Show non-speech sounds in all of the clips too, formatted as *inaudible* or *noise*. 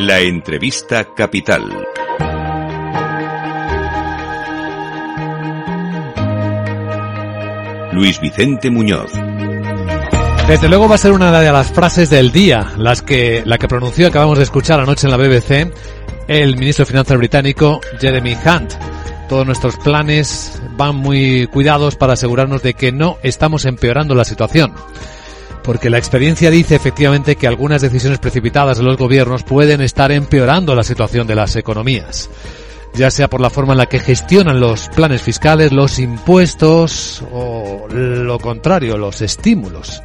La entrevista capital. Luis Vicente Muñoz. Desde luego va a ser una de las frases del día, las que, la que pronunció, acabamos de escuchar anoche en la BBC, el ministro de Finanzas británico Jeremy Hunt. Todos nuestros planes van muy cuidados para asegurarnos de que no estamos empeorando la situación. Porque la experiencia dice efectivamente que algunas decisiones precipitadas de los gobiernos pueden estar empeorando la situación de las economías ya sea por la forma en la que gestionan los planes fiscales, los impuestos o lo contrario, los estímulos.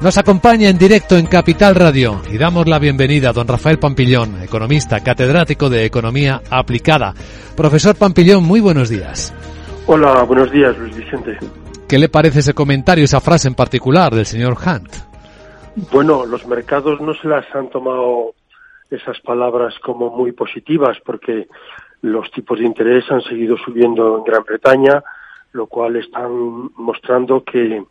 Nos acompaña en directo en Capital Radio y damos la bienvenida a don Rafael Pampillón, economista, catedrático de Economía Aplicada. Profesor Pampillón, muy buenos días. Hola, buenos días, Luis Vicente. ¿Qué le parece ese comentario, esa frase en particular del señor Hunt? Bueno, los mercados no se las han tomado esas palabras como muy positivas porque los tipos de interés han seguido subiendo en Gran Bretaña, lo cual están mostrando que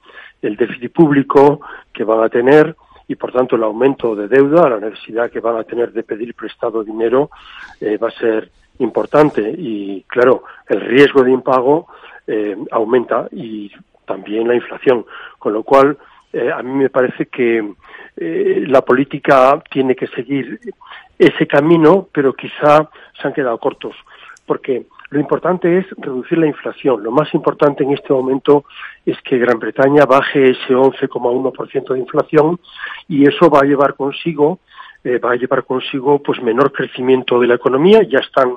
el déficit público que van a tener y por tanto el aumento de deuda, la necesidad que van a tener de pedir prestado dinero eh, va a ser importante y claro, el riesgo de impago eh, aumenta y también la inflación, con lo cual eh, a mí me parece que la política tiene que seguir ese camino, pero quizá se han quedado cortos, porque lo importante es reducir la inflación. Lo más importante en este momento es que Gran Bretaña baje ese 11,1% de inflación y eso va a llevar consigo eh, va a llevar consigo pues menor crecimiento de la economía. Ya están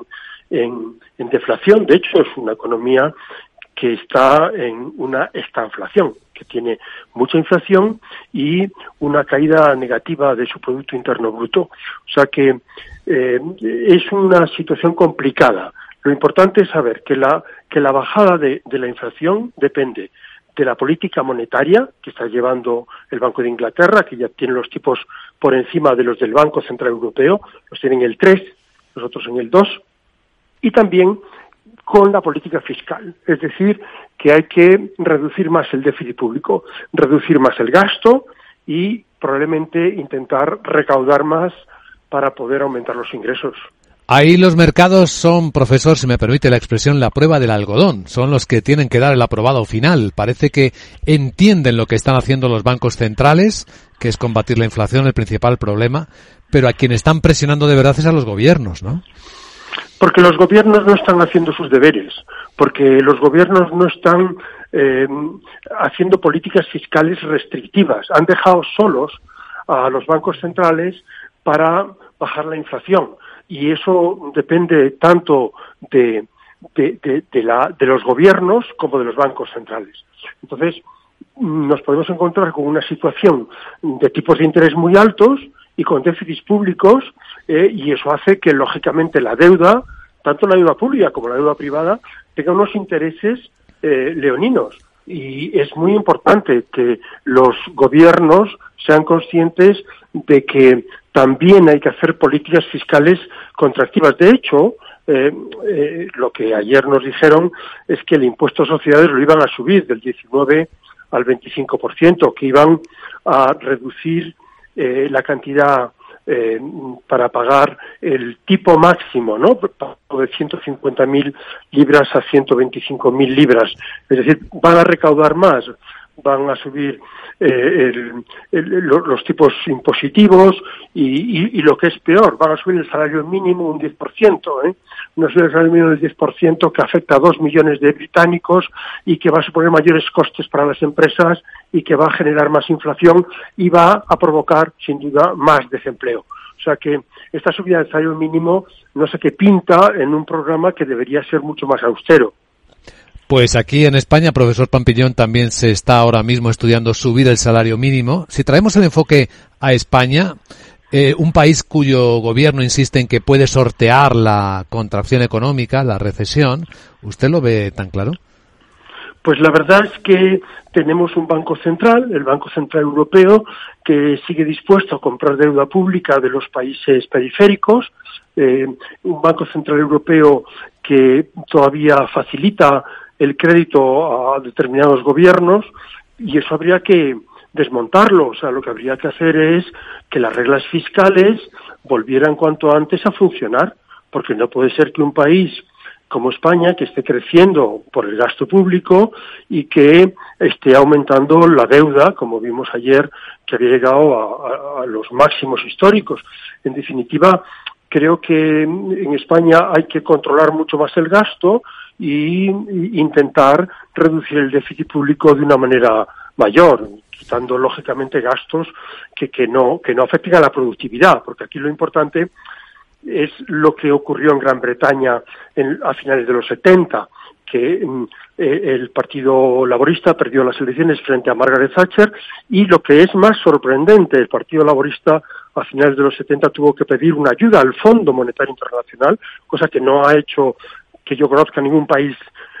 en deflación. De hecho, es una economía que está en una estanflación, que tiene mucha inflación y una caída negativa de su Producto Interno Bruto. O sea que eh, es una situación complicada. Lo importante es saber que la, que la bajada de, la inflación depende de la política monetaria que está llevando el Banco de Inglaterra, que ya tiene los tipos por encima de los del Banco Central Europeo, los tienen el 3, nosotros en el 2, y también con la política fiscal, es decir, que hay que reducir más el déficit público, reducir más el gasto y probablemente intentar recaudar más para poder aumentar los ingresos. Ahí los mercados son, profesor, si me permite la expresión, la prueba del algodón. Son los que tienen que dar el aprobado final. Parece que entienden lo que están haciendo los bancos centrales, que es combatir la inflación, el principal problema, pero a quien están presionando de verdad es a los gobiernos, ¿no? Porque los gobiernos no están haciendo sus deberes, porque los gobiernos no están eh, haciendo políticas fiscales restrictivas. Han dejado solos a los bancos centrales para bajar la inflación y eso depende tanto de, los gobiernos como de los bancos centrales. Entonces, nos podemos encontrar con una situación de tipos de interés muy altos y con déficits públicos eh, y eso hace que, lógicamente, la deuda, tanto la deuda pública como la deuda privada, tenga unos intereses eh, leoninos. Y es muy importante que los gobiernos sean conscientes de que también hay que hacer políticas fiscales contractivas. De hecho, eh, lo que ayer nos dijeron es que el impuesto a sociedades lo iban a subir del 19 al 25%, que iban a reducir eh, la cantidad para pagar el tipo máximo, ¿no? De 150.000 libras a 125.000 libras. Es decir, van a recaudar más, van a subir eh, los tipos impositivos y, lo que es peor, van a subir el salario mínimo un 10%, ¿eh? una subida del salario mínimo del 10% que afecta a dos millones de británicos y que va a suponer mayores costes para las empresas y que va a generar más inflación y va a provocar, sin duda, más desempleo. O sea que esta subida del salario mínimo no sé qué pinta en un programa que debería ser mucho más austero. Pues aquí en España, profesor Pampillón, también se está ahora mismo estudiando subir el salario mínimo. Si traemos el enfoque a España, eh, un país cuyo gobierno insiste en que puede sortear la contracción económica, la recesión, ¿usted lo ve tan claro? Pues la verdad es que tenemos un Banco Central, el Banco Central Europeo, que sigue dispuesto a comprar deuda pública de los países periféricos, eh, un Banco Central Europeo que todavía facilita el crédito a determinados gobiernos y eso habría que desmontarlo. O sea, lo que habría que hacer es que las reglas fiscales volvieran cuanto antes a funcionar, porque no puede ser que un país como España, que esté creciendo por el gasto público y que esté aumentando la deuda, como vimos ayer, que había llegado a, los máximos históricos. En definitiva, creo que en España hay que controlar mucho más el gasto y, intentar reducir el déficit público de una manera mayor, quitando lógicamente gastos que, que no que no afecten a la productividad, porque aquí lo importante es lo que ocurrió en Gran Bretaña a finales de los 70, que mm, eh, el Partido Laborista perdió las elecciones frente a Margaret Thatcher y lo que es más sorprendente, el Partido Laborista a finales de los 70 tuvo que pedir una ayuda al Fondo Monetario Internacional, cosa que no ha hecho que yo conozca ningún país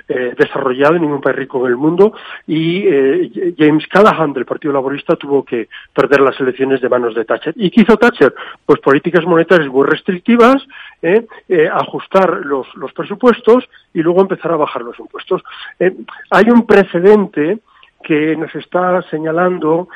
eh, desarrollado ningún país rico en el mundo y eh, James Callaghan del Partido Laborista tuvo que perder las elecciones de manos de Thatcher. ¿Y qué hizo Thatcher? Pues políticas monetarias muy restrictivas, eh, ajustar los, los presupuestos y luego empezar a bajar los impuestos. hay un precedente que nos está señalando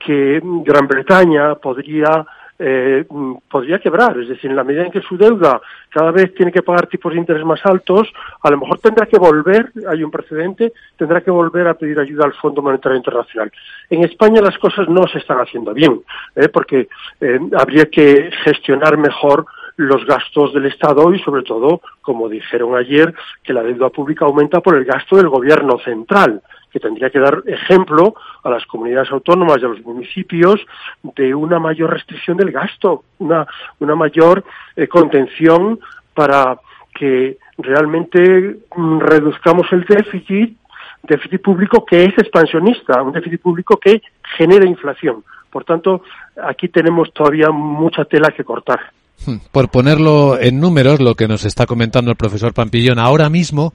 que Gran Bretaña podría eh, podría quebrar. Es decir, en la medida en que su deuda cada vez tiene que pagar tipos de interés más altos, a lo mejor tendrá que volver, hay un precedente, tendrá que volver a pedir ayuda al Fondo Monetario Internacional. En España las cosas no se están haciendo bien, ¿eh? porque eh, habría que gestionar mejor los gastos del Estado y, sobre todo, como dijeron ayer, que la deuda pública aumenta por el gasto del Gobierno central que tendría que dar ejemplo a las comunidades autónomas y a los municipios de una mayor restricción del gasto, una, una mayor eh, contención para que realmente mm, reduzcamos el déficit, déficit público que es expansionista, un déficit público que genera inflación. Por tanto, aquí tenemos todavía mucha tela que cortar. Hmm, por ponerlo en números, lo que nos está comentando el profesor Pampillón, ahora mismo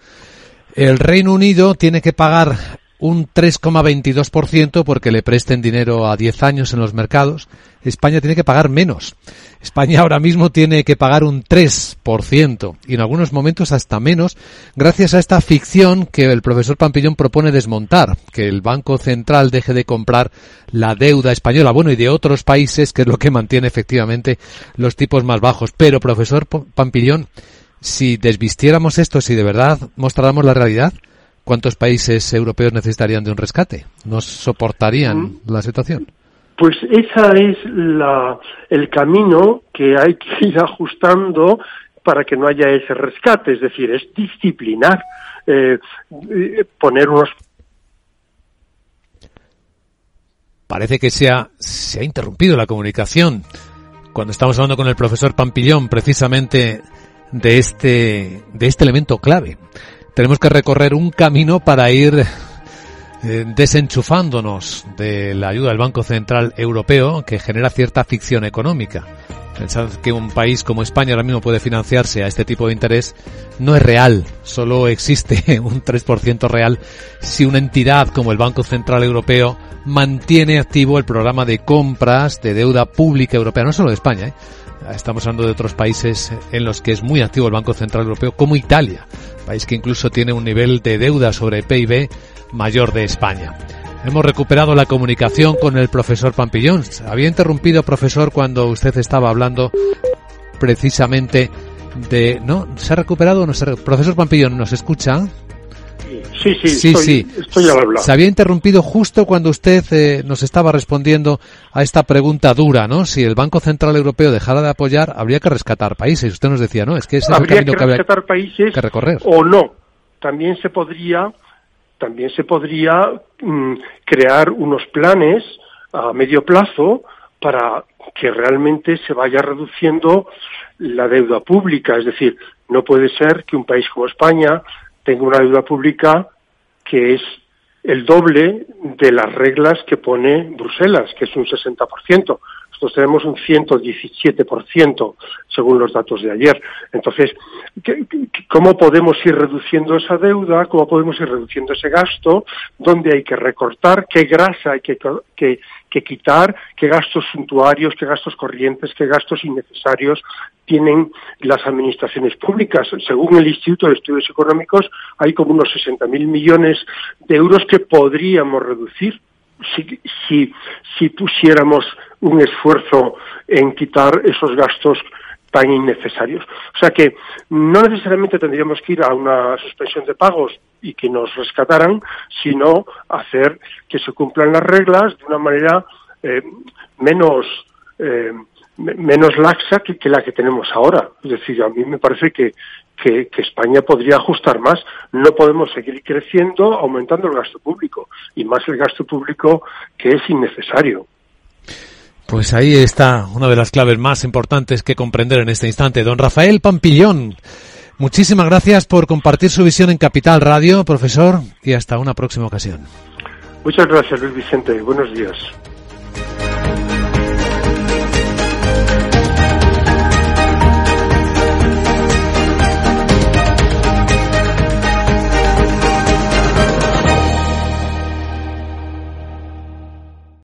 el Reino Unido tiene que pagar un 3,22% porque le presten dinero a 10 años en los mercados. España tiene que pagar menos. España ahora mismo tiene que pagar un 3% y en algunos momentos hasta menos gracias a esta ficción que el profesor Pampillón propone desmontar, que el Banco Central deje de comprar la deuda española, bueno, y de otros países, que es lo que mantiene efectivamente los tipos más bajos. Pero, profesor Pampillón, si desvistiéramos esto, si de verdad mostráramos la realidad, ¿cuántos países europeos necesitarían de un rescate? ¿No soportarían la situación? Pues esa es la, el camino que hay que *laughs* ir ajustando para que no haya ese rescate, es decir, es disciplinar, eh, poner unos Parece que se ha, se ha interrumpido la comunicación cuando estamos hablando con el profesor Pampillón precisamente de este, de este elemento clave tenemos que recorrer un camino para ir eh, desenchufándonos de la ayuda del Banco Central Europeo que genera cierta ficción económica. Pensar que un país como España ahora mismo puede financiarse a este tipo de interés no es real. Solo existe *laughs* un 3% real si una entidad como el Banco Central Europeo mantiene activo el programa de compras de deuda pública europea, no solo de España, ¿eh? Estamos hablando de otros países en los que es muy activo el Banco Central Europeo, como Italia país que incluso tiene un nivel de deuda sobre PIB mayor de España. Hemos recuperado la comunicación con el profesor Pampillón. Había interrumpido, profesor, cuando usted estaba hablando precisamente de... ¿No? ¿Se ha recuperado no. Profesor Pampillón, ¿nos escucha? Sí, sí, sí, estoy, Se había interrumpido justo cuando usted eh, nos estaba respondiendo a esta pregunta dura, ¿no? Si el Banco Central Europeo dejara de apoyar, habría que rescatar países. Usted nos decía, ¿no? Es que ese es el camino que, rescatar países que recorrer. O no. También se podría, también se podría mm, crear unos planes a medio plazo para que realmente se vaya reduciendo la deuda pública. Es decir, no puede ser que un país como España tenga una deuda pública que es el doble de las reglas que pone Bruselas, que es un 60%. Nosotros tenemos un 117% según los datos de ayer. Entonces, ¿cómo podemos ir reduciendo esa deuda? ¿Cómo podemos ir reduciendo ese gasto? ¿Dónde hay que recortar? ¿Qué grasa hay que, que, que quitar? ¿Qué gastos suntuarios? ¿Qué gastos corrientes? ¿Qué gastos innecesarios? tienen las administraciones públicas. Según el Instituto de Estudios Económicos, hay como unos 60.000 millones de euros que podríamos reducir si, si, si pusiéramos un esfuerzo en quitar esos gastos tan innecesarios. O sea que no necesariamente tendríamos que ir a una suspensión de pagos y que nos rescataran, sino hacer que se cumplan las reglas de una manera eh, menos eh, menos laxa que, que, la que tenemos ahora. Es decir, a mí me parece que, que, que, España podría ajustar más. No podemos seguir creciendo aumentando el gasto público y más el gasto público que es innecesario. Pues ahí está una de las claves más importantes que comprender en este instante. Don Rafael Pampillón, muchísimas gracias por compartir su visión en Capital Radio, profesor, y hasta una próxima ocasión. Muchas gracias, Luis Vicente. Buenos días.